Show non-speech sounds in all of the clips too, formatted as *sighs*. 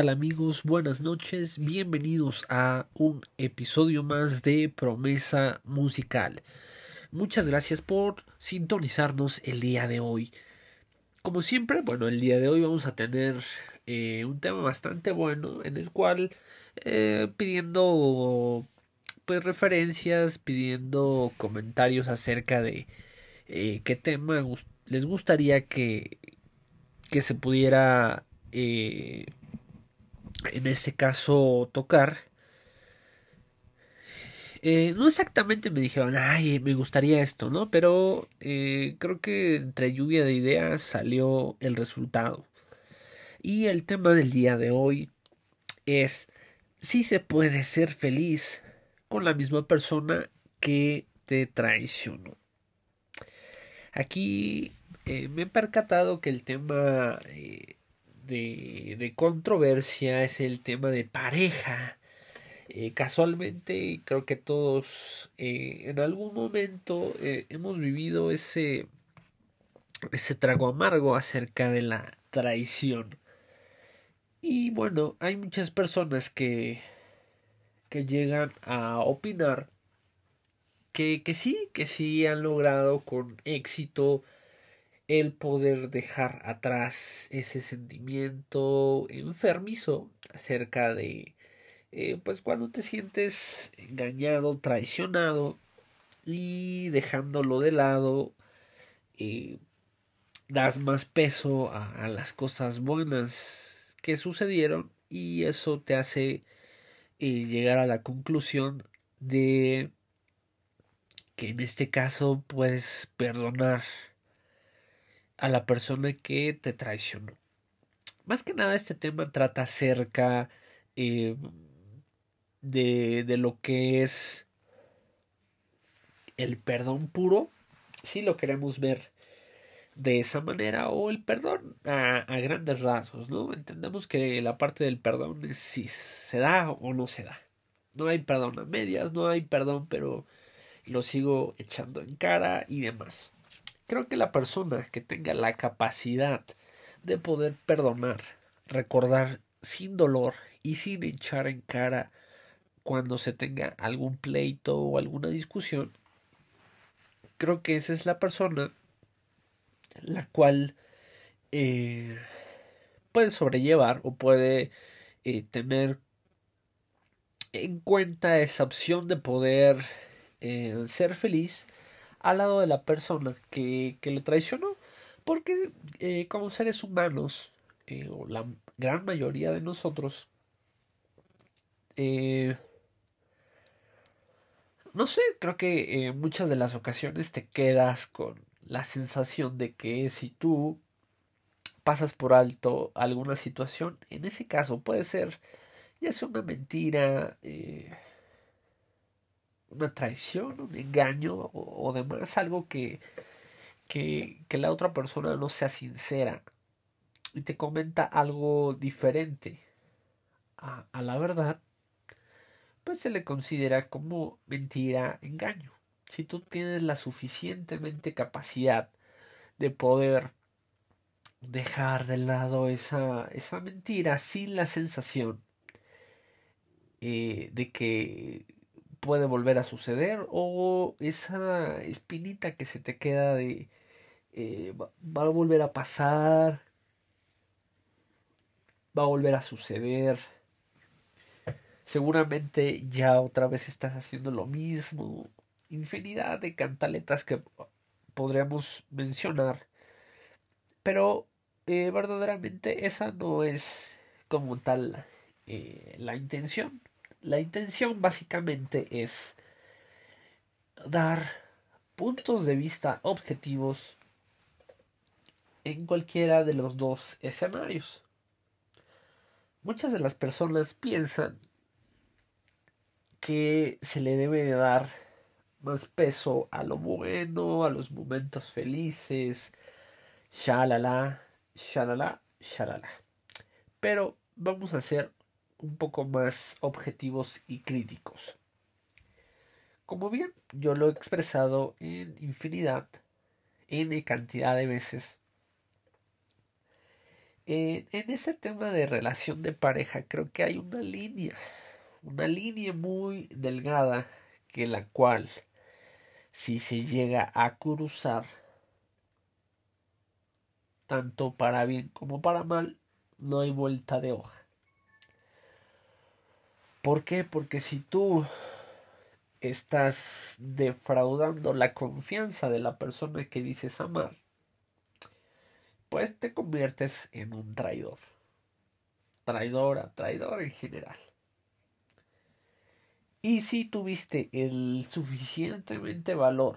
tal amigos? Buenas noches, bienvenidos a un episodio más de Promesa Musical. Muchas gracias por sintonizarnos el día de hoy. Como siempre, bueno, el día de hoy vamos a tener eh, un tema bastante bueno en el cual eh, pidiendo pues referencias, pidiendo comentarios acerca de eh, qué tema les gustaría que, que se pudiera en este caso tocar. Eh, no exactamente me dijeron, ay, me gustaría esto, ¿no? Pero eh, creo que entre lluvia de ideas salió el resultado. Y el tema del día de hoy es si se puede ser feliz con la misma persona que te traicionó. Aquí me he percatado que el tema de, controversia es el tema de pareja. Eh, casualmente creo que todos eh, en algún momento eh, hemos vivido ese, ese trago amargo acerca de la traición. Y bueno, hay muchas personas que, que llegan a opinar que, que sí, que sí han logrado con éxito el poder dejar atrás ese sentimiento enfermizo acerca de eh, pues cuando te sientes engañado, traicionado y dejándolo de lado eh, das más peso a, las cosas buenas que sucedieron y eso te hace eh, llegar a la conclusión de que en este caso puedes perdonar a la persona que te traicionó. Más que nada este tema trata acerca eh, de, de lo que es el perdón puro, si lo queremos ver de esa manera, o el perdón a, a, grandes rasgos, ¿no? Entendemos que la parte del perdón es si se da o no se da. No hay perdón a medias, no hay perdón, pero lo sigo echando en cara y demás. Creo que la persona que tenga la capacidad de poder perdonar, recordar sin dolor y sin echar en cara cuando se tenga algún pleito o alguna discusión, creo que esa es la persona la cual eh, puede sobrellevar o puede eh, tener en cuenta esa opción de poder eh, ser feliz al lado de la persona que, que lo traicionó. Porque eh, como seres humanos, eh, o la gran mayoría de nosotros, eh, no sé, creo que en muchas de las ocasiones te quedas con la sensación de que si tú pasas por alto alguna situación, en ese caso puede ser ya sea una mentira, una traición, un engaño o, demás, algo que, que, que la otra persona no sea sincera y te comenta algo diferente a, a la verdad, pues se le considera como mentira, engaño. Si tú tienes la suficientemente capacidad de poder dejar de lado esa, esa mentira sin la sensación eh, de que puede volver a suceder o esa espinita que se te queda de eh, va, a volver a pasar, va a volver a suceder. Seguramente ya otra vez estás haciendo lo mismo. Infinidad de cantaletas que podríamos mencionar. Pero eh, verdaderamente esa no es como tal eh, la intención. La intención básicamente es dar puntos de vista objetivos en cualquiera de los dos escenarios. Muchas de las personas piensan que se le debe dar más peso a lo bueno, a los momentos felices, shalala, shalala, shalala. Pero vamos a hacer un poco más objetivos y críticos. Como bien yo lo he expresado en infinidad, en cantidad de veces, en ese tema de relación de pareja creo que hay una línea, una línea muy delgada que la cual si se llega a cruzar tanto para bien como para mal, no hay vuelta de hoja. ¿Por qué? Porque si tú estás defraudando la confianza de la persona que dices amar, pues te conviertes en un traidor. Traidora, traidor en general. Y si tuviste el suficientemente valor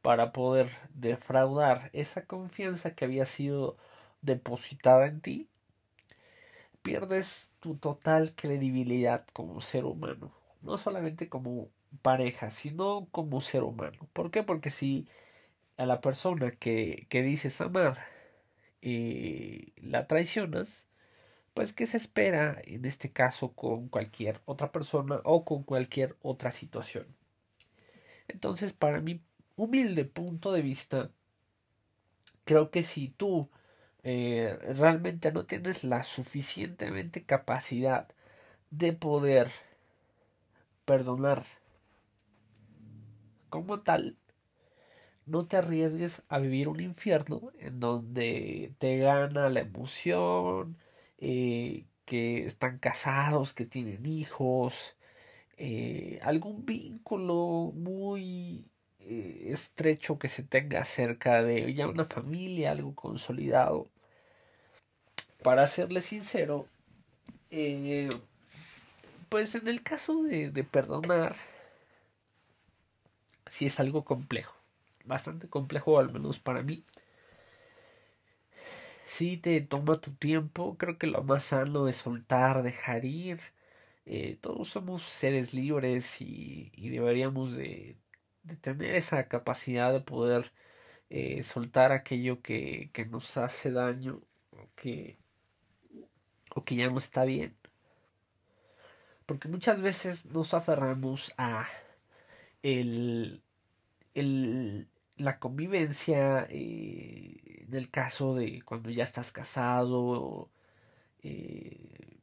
para poder defraudar esa confianza que había sido depositada en ti, pierdes tu total credibilidad como ser humano, no solamente como pareja, sino como ser humano. ¿Por qué? Porque si a la persona que, que dices amar eh, la traicionas, pues ¿qué se espera en este caso con cualquier otra persona o con cualquier otra situación? Entonces, para mi humilde punto de vista, creo que si tú eh, realmente no tienes la suficientemente capacidad de poder perdonar. Como tal, no te arriesgues a vivir un infierno en donde te gana la emoción, eh, que están casados, que tienen hijos, eh, algún vínculo muy estrecho que se tenga cerca de ya una familia, algo consolidado. Para serle sincero, pues en el caso de, de perdonar, sí es algo complejo, bastante complejo al menos para mí si te toma tu tiempo, creo que lo más sano es soltar, dejar ir. Eh, todos somos seres libres y, deberíamos de, tener esa capacidad de poder eh, soltar aquello que, que, nos hace daño o que, o que ya no está bien. Porque muchas veces nos aferramos a el, el, la convivencia, eh, en el caso de cuando ya estás casado, eh,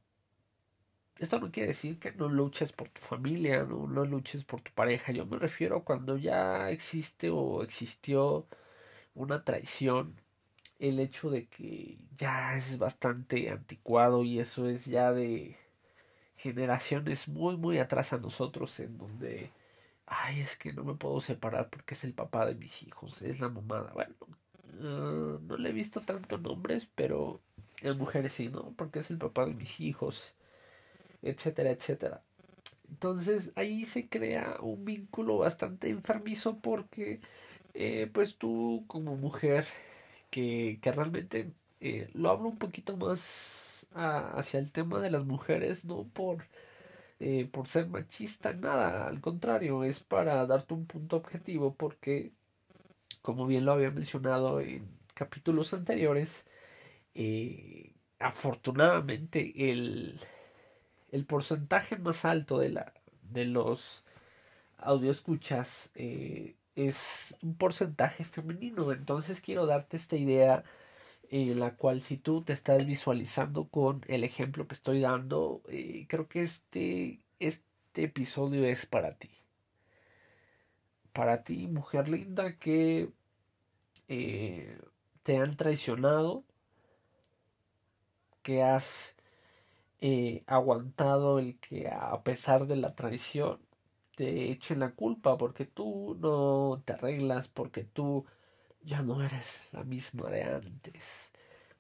esto no quiere decir que no luches por tu familia, no, no luches por tu pareja, yo me refiero a cuando ya existe o existió una traición, el hecho de que ya es bastante anticuado y eso es ya de generaciones muy muy atrás a nosotros en donde ay, es que no me puedo separar porque es el papá de mis hijos, es la mamada. Bueno, ah, no le he visto tanto nombres, pero en mujeres sí, ¿no? Porque es el papá de mis hijos, etcétera, etcétera. Entonces ahí se crea un vínculo bastante enfermizo porque eh, pues tú como mujer que, que realmente eh, lo hablo un poquito más hacia el tema de las mujeres, no por eh, por ser machista, nada, al contrario, es para darte un punto objetivo porque, como bien lo había mencionado en capítulos anteriores, afortunadamente el, el porcentaje más alto de, la, de los audioscuchas eh, es un porcentaje femenino, entonces quiero darte esta idea en la cual si tú te estás visualizando con el ejemplo que estoy dando, eh, creo que este, este episodio es para ti. Para ti, mujer linda, que eh, te han traicionado, que has eh, aguantado el que a pesar de la traición te echen la culpa porque tú no te arreglas, porque tú ya no eres la misma de antes.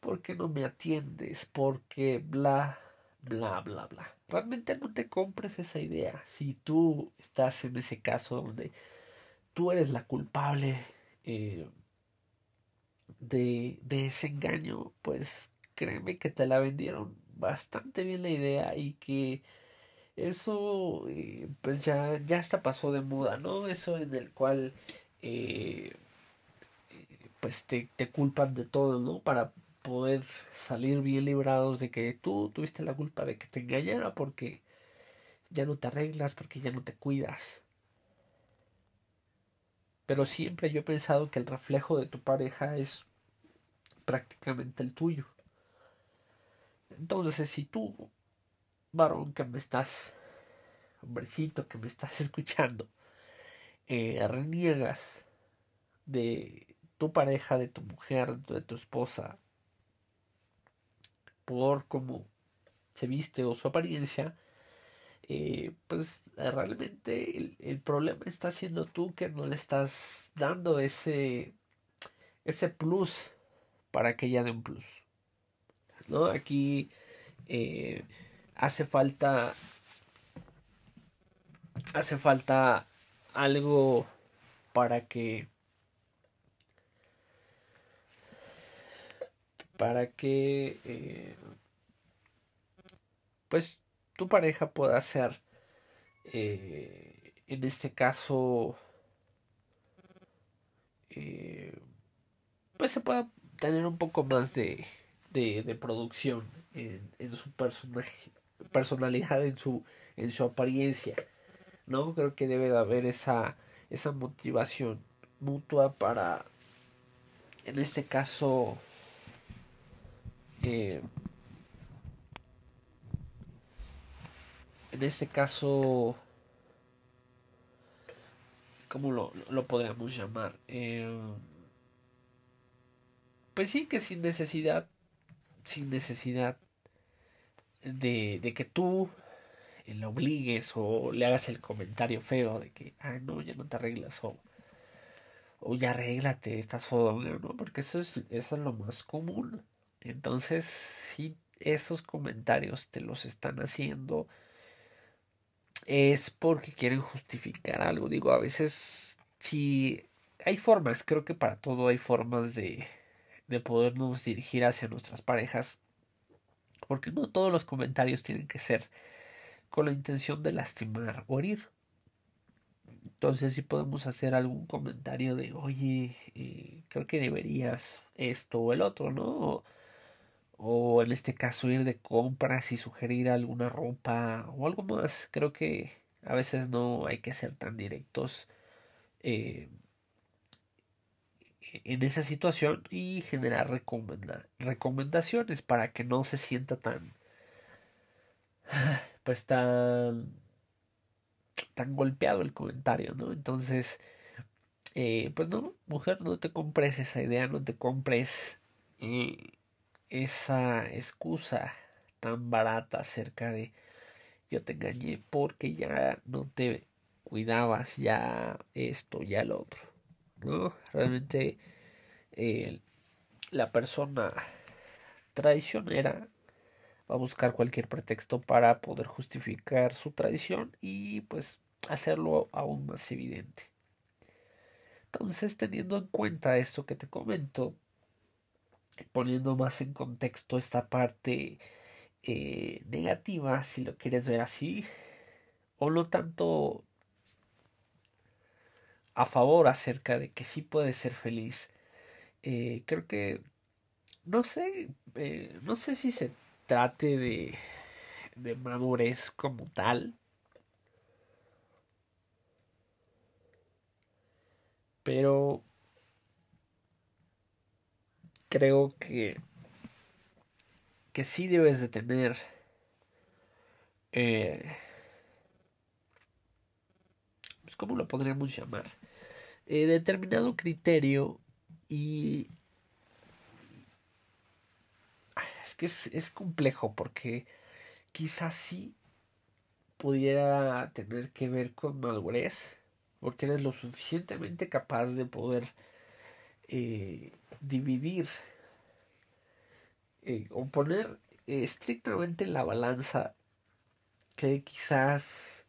porque no me atiendes? Porque bla, bla, bla, bla. Realmente no te compres esa idea. Si tú estás en ese caso donde tú eres la culpable eh, de, de ese engaño, pues créeme que te la vendieron bastante bien la idea y que eso eh, pues ya, ya hasta pasó de moda, ¿no? Eso en el cual eh, pues te, te culpan de todo, ¿no? Para poder salir bien librados de que tú tuviste la culpa de que te engañara porque ya no te arreglas, porque ya no te cuidas. Pero siempre yo he pensado que el reflejo de tu pareja es prácticamente el tuyo. Entonces, si tú, varón que me estás, hombrecito que me estás *laughs* escuchando, eh, reniegas de tu pareja, de tu mujer, de tu esposa, por cómo se viste o su apariencia, eh, pues realmente el, el, problema está siendo tú que no le estás dando ese, ese plus para que ella dé un plus. ¿No? Aquí eh, hace falta hace falta algo para que para que eh, pues tu pareja pueda ser eh, en este caso pues se pueda tener un poco más de de, producción en, su personaje, personalidad, en su, en su apariencia. ¿no? Creo que debe de haber esa, esa motivación mutua para, en este caso, eh, en este caso, ¿cómo lo, lo podríamos llamar? Eh, pues sí, que sin necesidad sin necesidad de, de que tú le obligues o le hagas el comentario feo de que, ah, no, ya no te arreglas o, o ya arréglate, estás fodonga, ¿no? Porque eso es, eso es lo más común. Entonces, si esos comentarios te los están haciendo, es porque quieren justificar algo. Digo, a veces, si hay formas, creo que para todo hay formas de, de podernos dirigir hacia nuestras parejas, porque no todos los comentarios tienen que ser con la intención de lastimar o herir. Entonces si podemos hacer algún comentario de, oye, eh, creo que deberías esto o el otro, ¿no? O, o, en este caso ir de compras y sugerir alguna ropa o algo más. Creo que a veces no hay que ser tan directos. Eh, en esa situación y generar recomendaciones para que no se sienta tan *sighs* pues tan tan golpeado el comentario no entonces eh, pues no mujer no te compres esa idea no te compres eh, esa excusa tan barata acerca de yo te engañé porque ya no te cuidabas ya esto ya lo otro ¿no? Realmente eh, la persona traicionera va a buscar cualquier pretexto para poder justificar su traición y pues hacerlo aún más evidente. Entonces, teniendo en cuenta esto que te comento, poniendo más en contexto esta parte eh, negativa, si lo quieres ver así, o no tanto a favor acerca de que sí puede ser feliz. Eh, creo que no sé, eh, no sé si se trate de, de madurez como tal. Pero creo que que sí debes de tener eh, pues cómo lo podríamos llamar eh, determinado criterio y es que es, complejo porque quizás sí pudiera tener que ver con madurez porque eres lo suficientemente capaz de poder eh, dividir eh, o poner estrictamente en la balanza que quizás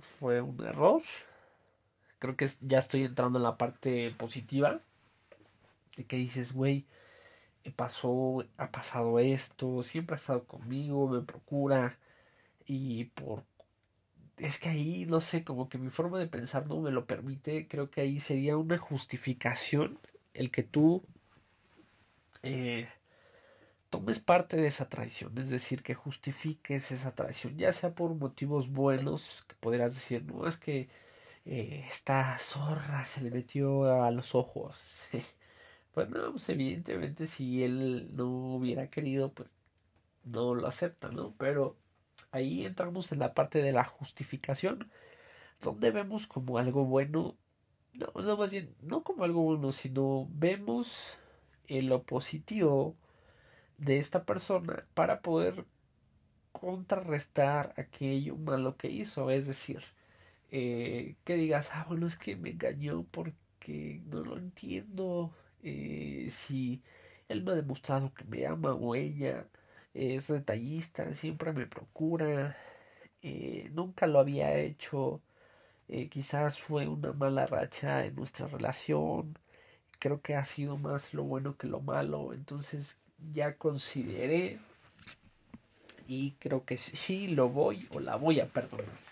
fue un error creo que ya estoy entrando en la parte positiva. De que dices, güey, pasó, ha pasado esto, siempre ha estado conmigo, me procura. Y por... Es que ahí, no sé, como que mi forma de pensar no me lo permite. Creo que ahí sería una justificación el que tú eh, tomes parte de esa traición. Es decir, que justifiques esa traición. Ya sea por motivos buenos, que podrías decir, no, es que eh, esta zorra se le metió a los ojos. *laughs* pues no, pues evidentemente si él no hubiera querido, pues no lo acepta, ¿no? Pero ahí entramos en la parte de la justificación, donde vemos como algo bueno, no, no más bien, no como algo bueno, sino vemos en lo positivo de esta persona para poder contrarrestar aquello malo que hizo, es decir, eh, que digas, ah, bueno, es que me engañó porque no lo entiendo, eh, si él me ha demostrado que me ama o ella es detallista, siempre me procura, eh, nunca lo había hecho, eh, quizás fue una mala racha en nuestra relación, creo que ha sido más lo bueno que lo malo, entonces ya consideré y creo que sí lo voy o la voy a perdonar.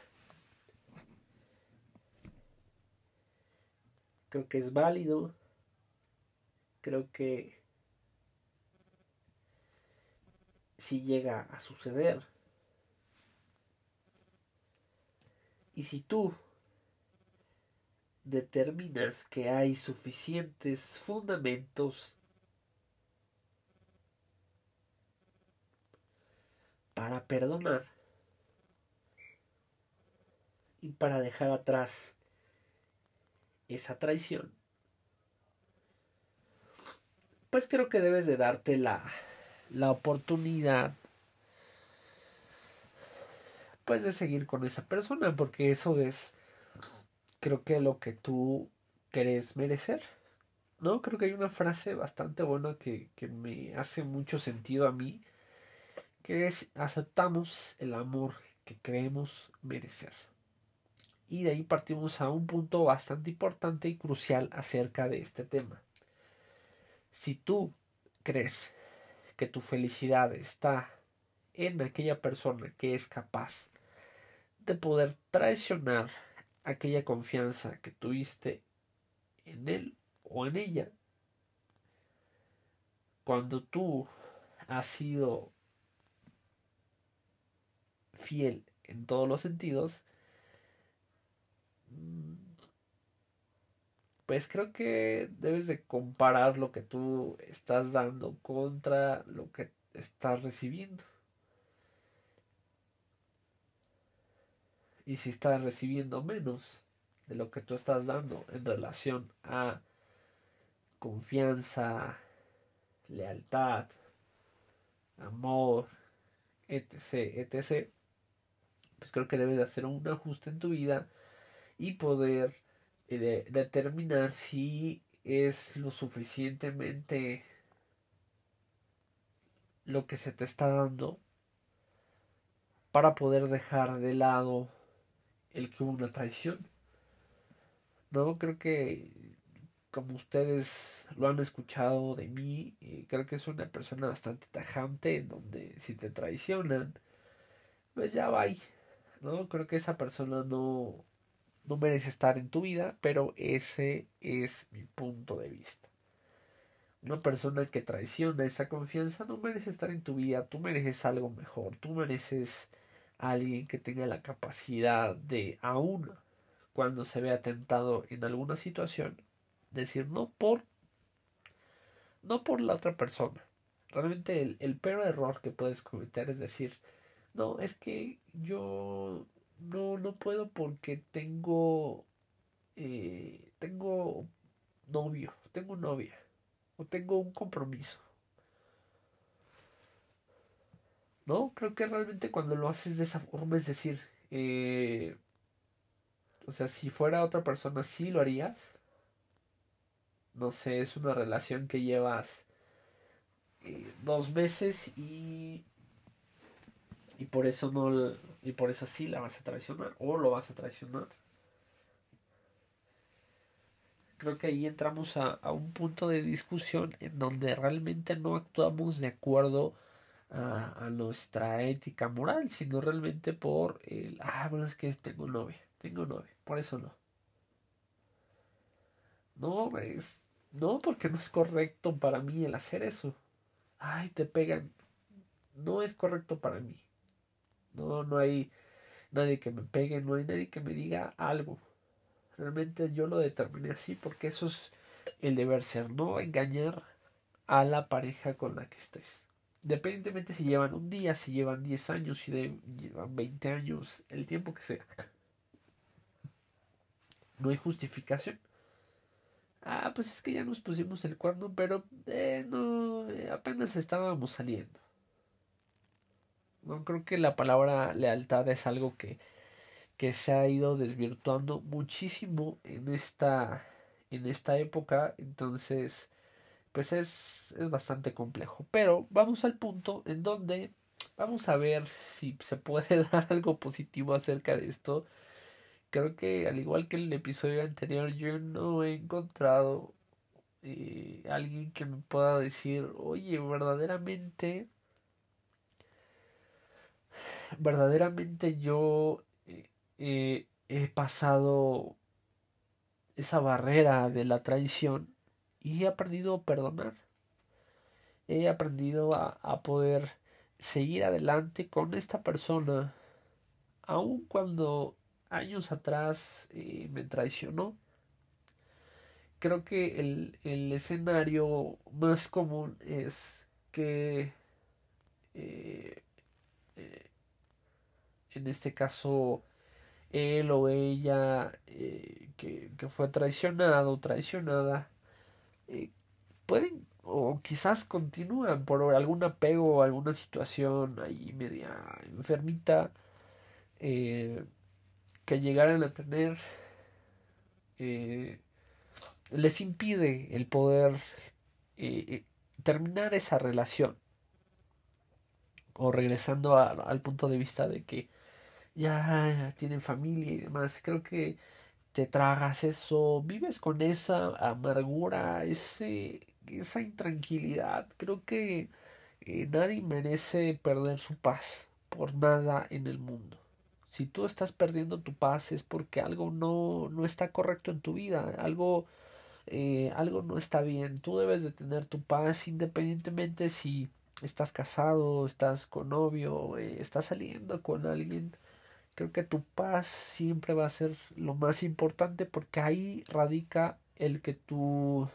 Creo que es válido. Creo que si llega a suceder y si tú determinas que hay suficientes fundamentos para perdonar y para dejar atrás esa traición, pues creo que debes de darte la, la oportunidad pues de seguir con esa persona porque eso es creo que lo que tú querés merecer no creo que hay una frase bastante buena que, que me hace mucho sentido a mí que es aceptamos el amor que creemos merecer y de ahí partimos a un punto bastante importante y crucial acerca de este tema. Si tú crees que tu felicidad está en aquella persona que es capaz de poder traicionar aquella confianza que tuviste en él o en ella, cuando tú has sido fiel en todos los sentidos, pues creo que debes de comparar lo que tú estás dando contra lo que estás recibiendo. Y si estás recibiendo menos de lo que tú estás dando en relación a confianza, lealtad, amor, etc., etc., pues creo que debes de hacer un ajuste en tu vida y poder eh, determinar si es lo suficientemente lo que se te está dando para poder dejar de lado el que hubo una traición. No, creo que como ustedes lo han escuchado de mí, eh, creo que es una persona bastante tajante en donde si te traicionan, pues ya va. No, creo que esa persona no no merece estar en tu vida, pero ese es mi punto de vista. Una persona que traiciona esa confianza no merece estar en tu vida, tú mereces algo mejor, tú mereces alguien que tenga la capacidad de, aún cuando se vea tentado en alguna situación, decir no por no por la otra persona. Realmente el, el peor error que puedes cometer es decir, no, es que yo no, no puedo porque tengo, eh, tengo novio, tengo novia, o tengo un compromiso. No, creo que realmente cuando lo haces de esa forma, es decir, eh, o sea, si fuera otra persona, sí lo harías. No sé, es una relación que llevas eh, dos meses y y por eso no y por eso sí la vas a traicionar o lo vas a traicionar. Creo que ahí entramos a, a un punto de discusión en donde realmente no actuamos de acuerdo a, a, nuestra ética moral sino realmente por el ah bueno es que tengo novia tengo novia por eso no no es no porque no es correcto para mí el hacer eso. Ay te pegan. No es correcto para mí no, no hay nadie que me pegue, no hay nadie que me diga algo. Realmente yo lo determiné así porque eso es el deber ser, no engañar a la pareja con la que estés. Independientemente si llevan un día, si llevan 10 años, si llevan 20 años, el tiempo que sea. No hay justificación. Ah, pues es que ya nos pusimos el cuerno, pero eh, no, eh, apenas estábamos saliendo. No creo que la palabra lealtad es algo que, que se ha ido desvirtuando muchísimo en esta, en esta época. Entonces, pues es, es bastante complejo. Pero vamos al punto en donde vamos a ver si se puede *laughs* dar algo positivo acerca de esto creo que al igual que el episodio anterior, yo no he encontrado eh, alguien que me pueda decir, oye, verdaderamente, verdaderamente yo eh, eh, he pasado esa barrera de la traición y he aprendido a perdonar. He aprendido a, a poder seguir adelante con esta persona, aun cuando años atrás eh, me traicionó. Creo que el, el, escenario más común es que en este caso él o ella que, que, fue traicionado traicionada pueden o quizás continúan por algún apego o alguna situación ahí media enfermita que llegaran a tener eh, les impide el poder eh, eh, terminar esa relación. O regresando al punto de vista de que ya tienen familia y demás creo que te tragas eso vives con esa amargura ese esa intranquilidad creo que nadie merece perder su paz por nada en el mundo si tú estás perdiendo tu paz es porque algo no, no está correcto en tu vida, algo, eh, algo no está bien. Tú debes de tener tu paz independientemente si estás casado, estás con novio, eh, estás saliendo con alguien. Creo que tu paz siempre va a ser lo más importante porque ahí radica el que tú,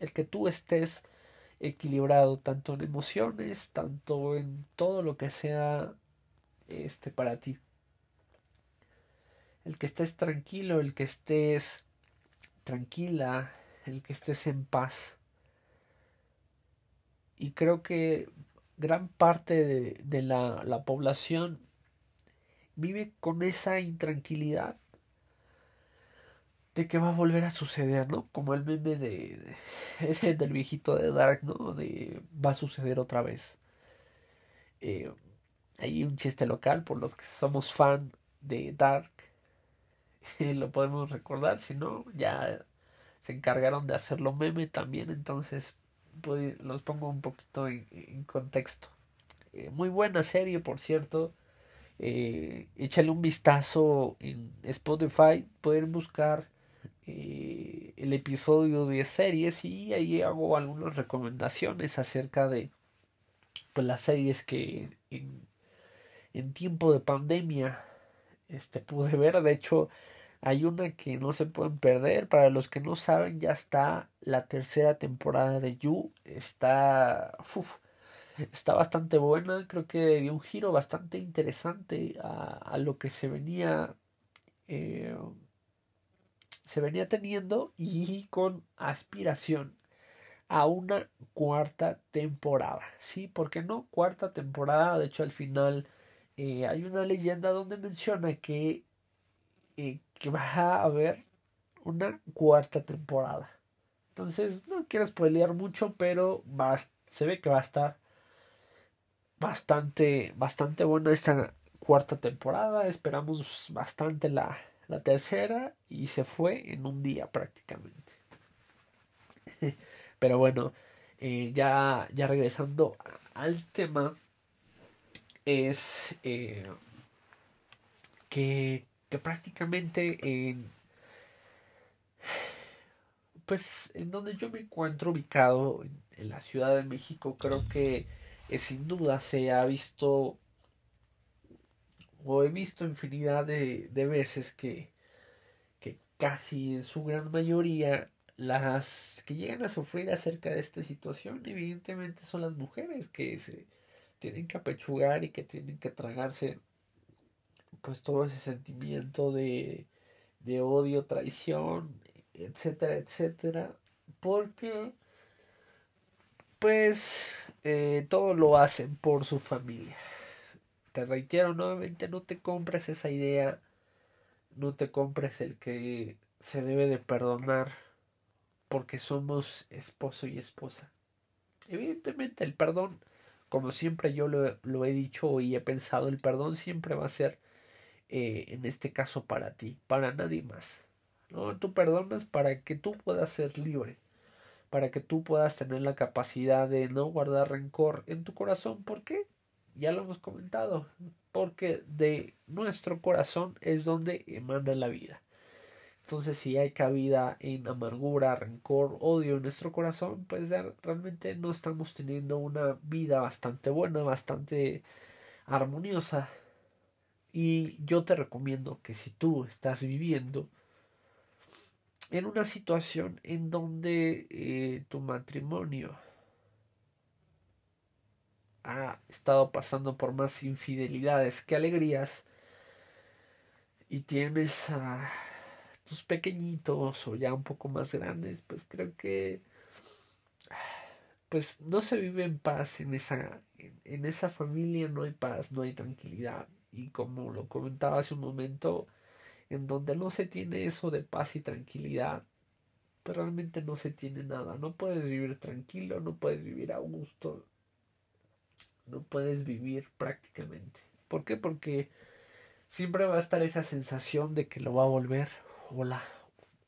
el que tú estés equilibrado tanto en emociones, tanto en todo lo que sea este para ti el que estés tranquilo, el que estés tranquila, el que estés en paz. Y creo que gran parte de, de la, la, población vive con esa intranquilidad de que va a volver a suceder, ¿no? Como el meme de, *laughs* de del viejito de Dark, ¿no? De va a suceder otra vez. Eh, hay un chiste local por los que somos fan de Dark *laughs* lo podemos recordar, si no, ya se encargaron de hacerlo meme también, entonces los pongo un poquito en, contexto. Eh, muy buena serie, por cierto. Eh, échale un vistazo en Spotify, pueden buscar eh, el episodio de series y ahí hago algunas recomendaciones acerca de pues, las series que en, en tiempo de pandemia este pude ver. De hecho, hay una que no se pueden perder. Para los que no saben, ya está la tercera temporada de You. Está. Está bastante buena. Creo que dio un giro bastante interesante a, a lo que se venía. Eh, se venía teniendo y con aspiración a una cuarta temporada. Sí, ¿por qué no? Cuarta temporada. De hecho, al final eh, hay una leyenda donde menciona que, eh, que va a haber una cuarta temporada. Entonces, no quiero spoilear mucho, pero va, se ve que va a estar bastante, bastante buena esta cuarta temporada. Esperamos bastante la, la tercera y se fue en un día prácticamente. *laughs* Pero bueno, eh, ya, ya regresando al tema, es eh, que, que, prácticamente en pues en donde yo me encuentro ubicado en, la Ciudad de México creo que eh, sin duda se ha visto o he visto infinidad de, de veces que, que casi en su gran mayoría las que llegan a sufrir acerca de esta situación evidentemente son las mujeres que se tienen que apechugar y que tienen que tragarse pues todo ese sentimiento de, de odio, traición, etcétera, etcétera, porque pues eh, todo lo hacen por su familia. Te reitero nuevamente, no te compres esa idea, no te compres el que se debe de perdonar porque somos esposo y esposa. Evidentemente el perdón, como siempre yo lo, lo he dicho y he pensado, el perdón siempre va a ser eh, en este caso para ti, para nadie más. ¿no? Tú perdonas para que tú puedas ser libre, para que tú puedas tener la capacidad de no guardar rencor en tu corazón. ¿Por qué? Ya lo hemos comentado, porque de nuestro corazón es donde emana la vida. Entonces, si hay cabida en amargura, rencor, odio en nuestro corazón, pues realmente no estamos teniendo una vida bastante buena, bastante armoniosa. Y yo te recomiendo que si tú estás viviendo en una situación en donde eh, tu matrimonio ha estado pasando por más infidelidades que alegrías y tienes a tus pequeñitos o ya un poco más grandes, pues creo que pues no se vive en paz en esa en esa familia no hay paz, no hay tranquilidad. Y como lo comentaba hace un momento en donde no se tiene eso de paz y tranquilidad, pues realmente no se tiene nada. No puedes vivir tranquilo, no puedes vivir a gusto, no puedes vivir prácticamente. ¿Por qué? Porque siempre va a estar esa sensación de que lo va a volver o la,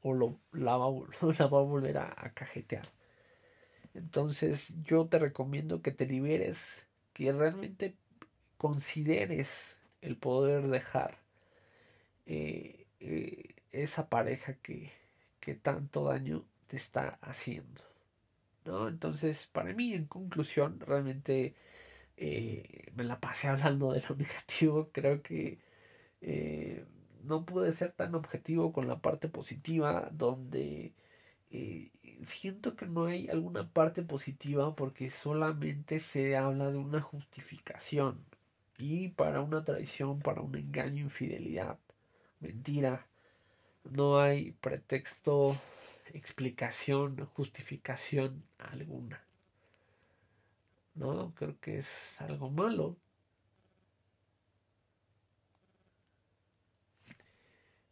o lo, la, va, a *laughs* volver a cajetear. Entonces yo te recomiendo que te liberes, que realmente consideres el poder dejar eh, eh, esa pareja que, que tanto daño te está haciendo. ¿no? Entonces, para mí, en conclusión, realmente eh, me la pasé *laughs* hablando de lo negativo. Creo que no pude ser tan objetivo con la parte positiva, donde siento que no hay alguna parte positiva porque solamente se habla de una justificación. Y para una traición, para un engaño, infidelidad, mentira, no hay pretexto, explicación, justificación alguna. No, creo que es algo malo.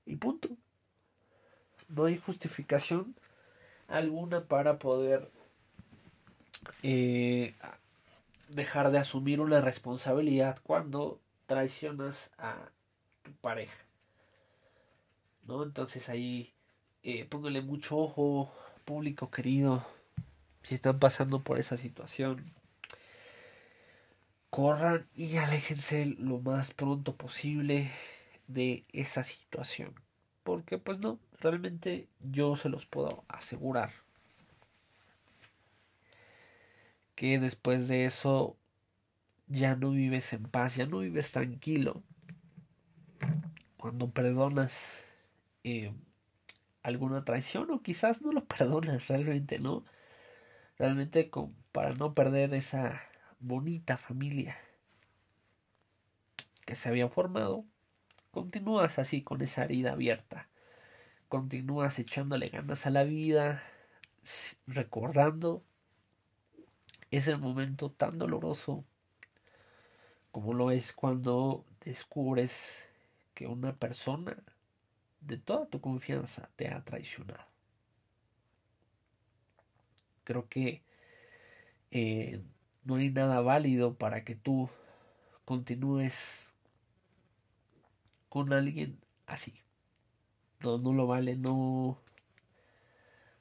Y punto. No hay justificación alguna para poder eh, dejar de asumir una responsabilidad cuando traicionas a tu pareja. ¿No? Entonces ahí eh, póngale mucho ojo, público querido, si están pasando por esa situación. Corran y aléjense lo más pronto posible de esa situación. Porque pues no, realmente yo se los puedo asegurar que después de eso ya no vives en paz, ya no vives tranquilo. Cuando perdonas eh, alguna traición o quizás no lo *laughs* perdonas realmente, ¿no? Realmente con, para no perder esa bonita familia que se había formado, continúas así con esa herida abierta, continúas echándole ganas a la vida, recordando es el momento tan doloroso como lo es cuando descubres que una persona de toda tu confianza te ha traicionado. Creo que eh, no hay nada válido para que tú continúes con alguien así. No, no lo vale, no,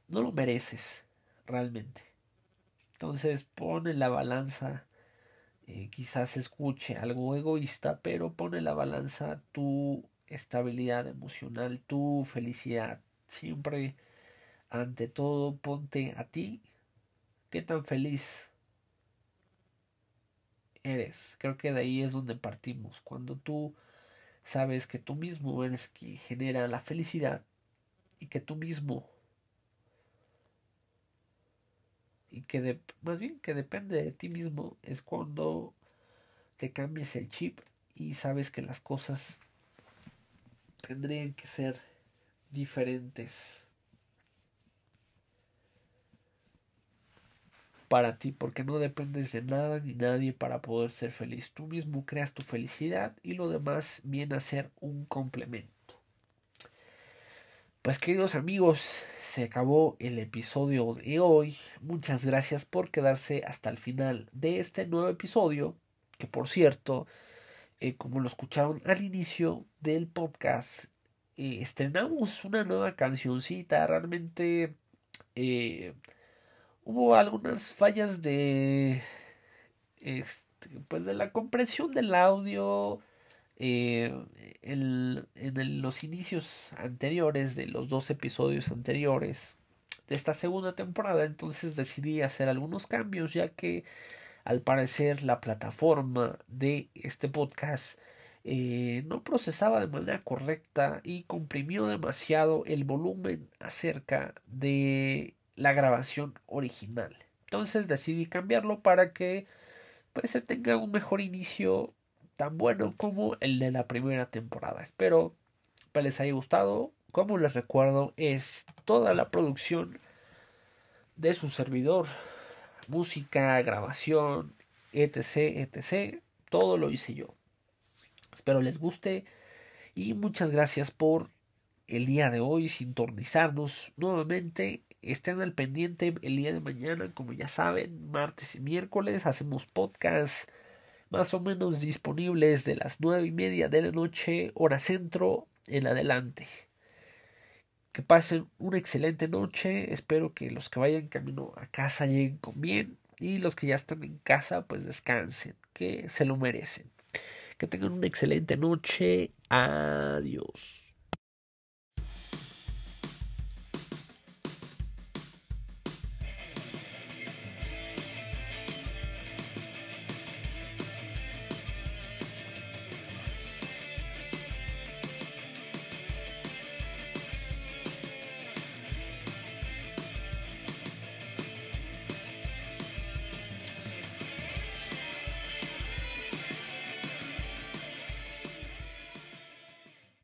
no lo mereces realmente. Entonces pone la balanza, eh, quizás escuche algo egoísta, pero pone la balanza tu estabilidad emocional, tu felicidad. Siempre, ante todo, ponte a ti. ¿Qué tan feliz eres? Creo que de ahí es donde partimos. Cuando tú sabes que tú mismo eres quien genera la felicidad y que tú mismo y que más bien que depende de ti mismo es cuando te cambies el chip y sabes que las cosas tendrían que ser diferentes para ti porque no dependes de nada ni nadie para poder ser feliz. Tú mismo creas tu felicidad y lo demás viene a ser un complemento. Pues queridos amigos, se acabó el episodio de hoy. Muchas gracias por quedarse hasta el final de este nuevo episodio, que por cierto, eh, como lo escucharon al inicio del podcast, eh, estrenamos una nueva cancioncita. Realmente eh, hubo algunas fallas de, este, pues de la compresión del audio en los inicios anteriores de los dos episodios anteriores de esta segunda temporada, entonces decidí hacer algunos cambios ya que al parecer la plataforma de este podcast eh, no procesaba de manera correcta y comprimió demasiado el volumen acerca de la grabación original. Entonces decidí cambiarlo para que pues se tenga un mejor inicio tan bueno como el de la primera temporada. Espero que les haya gustado. Como les recuerdo, es toda la producción de su servidor. Música, grabación, etc, etc. Todo lo hice yo. Espero les guste y muchas gracias por el día de hoy sintonizarnos nuevamente. Estén al pendiente el día de mañana, como ya saben, martes y miércoles hacemos podcast más o menos disponibles de las nueve y media de la noche, hora centro, en adelante. Que pasen una excelente noche. Espero que los que vayan camino a casa lleguen con bien. Y los que ya están en casa, pues descansen, que se lo merecen. Que tengan una excelente noche. Adiós.